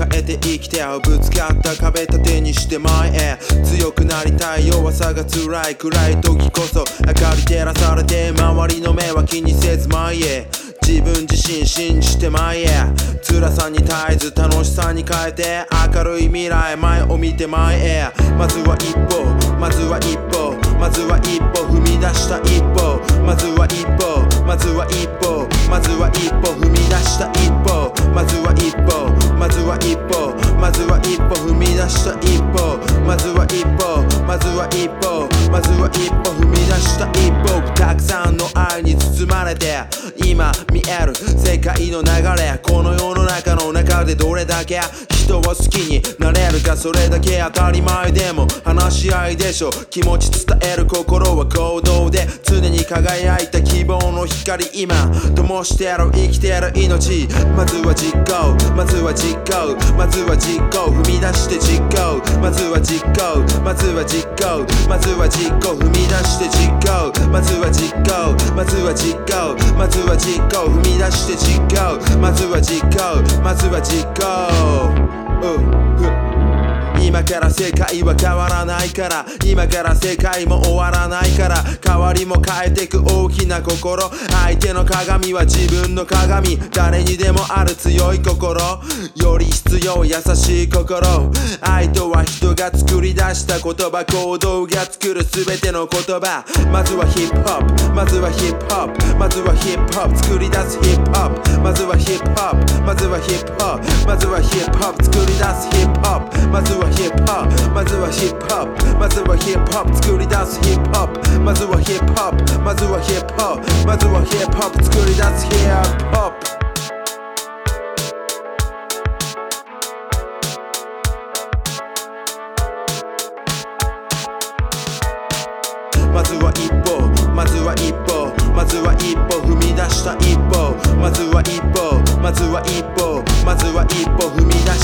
抱えて生きてぶつかった壁盾にして前へ。強くなりたい弱さが辛い。暗い時こそ明かり照らされて周りの目は気にせず前へ。自分自身信じて前へ。辛さに絶えず楽しさに変えて明るい未来前を見て前へ。まずは一歩まずは一歩まずは一歩踏み出した一歩。一歩まずは一歩まずは一歩踏み出した一歩。たくさんの愛に包まれて今見える世界の流れこの世の中の中でどれだけ人を好きになれるかそれだけ当たり前でも話し合いでしょ気持ち伝える心は行動で常に輝いた希望の光今灯してやる生きてやる命まずは実行まずは実行まずは実行踏み出して実行まずは実行まずは実行まずは実行踏み出して実行まずは実行まずは実行まずは実行踏み出して実行まずは実行まずは実行。今から世界は変わらないから。今から世界も終わらないから。変わりも変えてく大きな心。相手の鏡は自分の鏡。誰にでもある強い心。より必要優しい心。愛とは人が作り出した言葉行動が作る全ての言葉。まずはヒップホップ。まずはヒップホップ。まずはヒップホップ。作り出すヒップホップ。まずはヒップホップまずはヒップホップまずはヒップホップ作り出すヒップホップまずはヒップホップまずはヒップホップまずはヒップホップ作り出すヒップホップまずはヒップホップまずはヒップホップまずはヒップホップ作り出すヒップホップまずは一歩。まずは一歩。まずは一歩踏み出した一歩。まずは一歩。まずは一歩。まずは一歩。踏み出し